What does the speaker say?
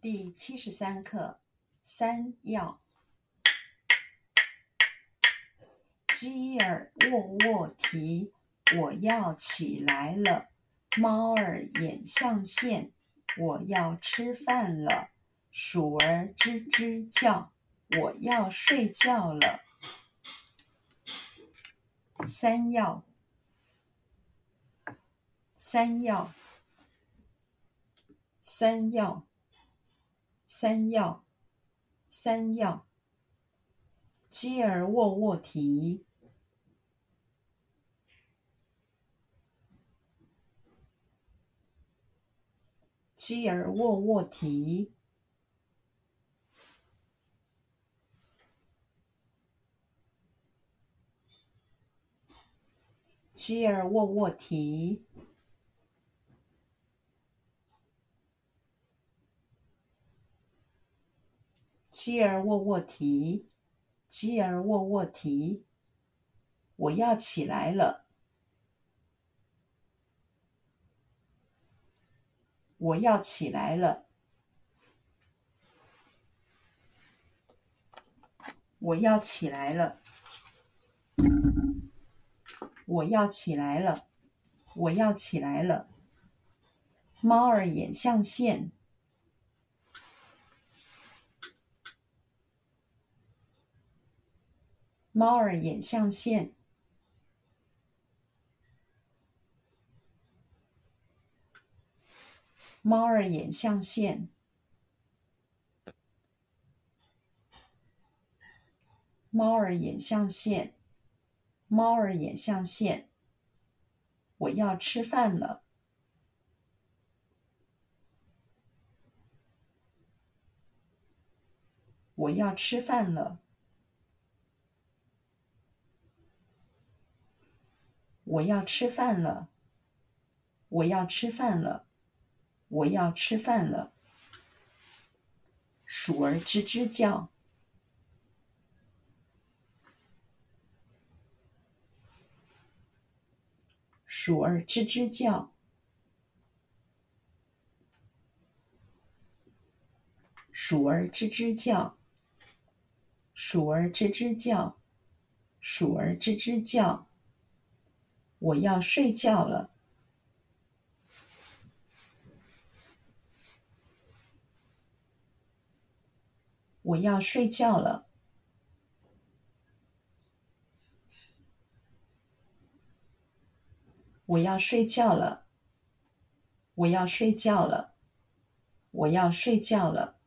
第七十三课三要。鸡儿卧卧啼，我要起来了。猫儿眼象现，我要吃饭了。鼠儿吱吱叫，我要睡觉了。三要，三要，三要，三要，三要。鸡儿卧卧啼。鸡儿卧卧啼，鸡儿卧卧啼，鸡儿卧卧啼，鸡儿卧卧啼，我要起来了。我要起来了，我要起来了，我要起来了，我要起来了。猫儿眼象线，猫儿眼象现。猫儿眼象现，猫儿眼象现，猫儿眼象现。我要吃饭了，我要吃饭了，我要吃饭了，我要吃饭了。我要吃饭了。鼠儿吱吱叫，鼠儿吱吱叫，鼠儿吱吱叫，鼠儿吱吱叫，鼠儿吱吱叫。我要睡觉了。我要睡觉了。我要睡觉了。我要睡觉了。我要睡觉了。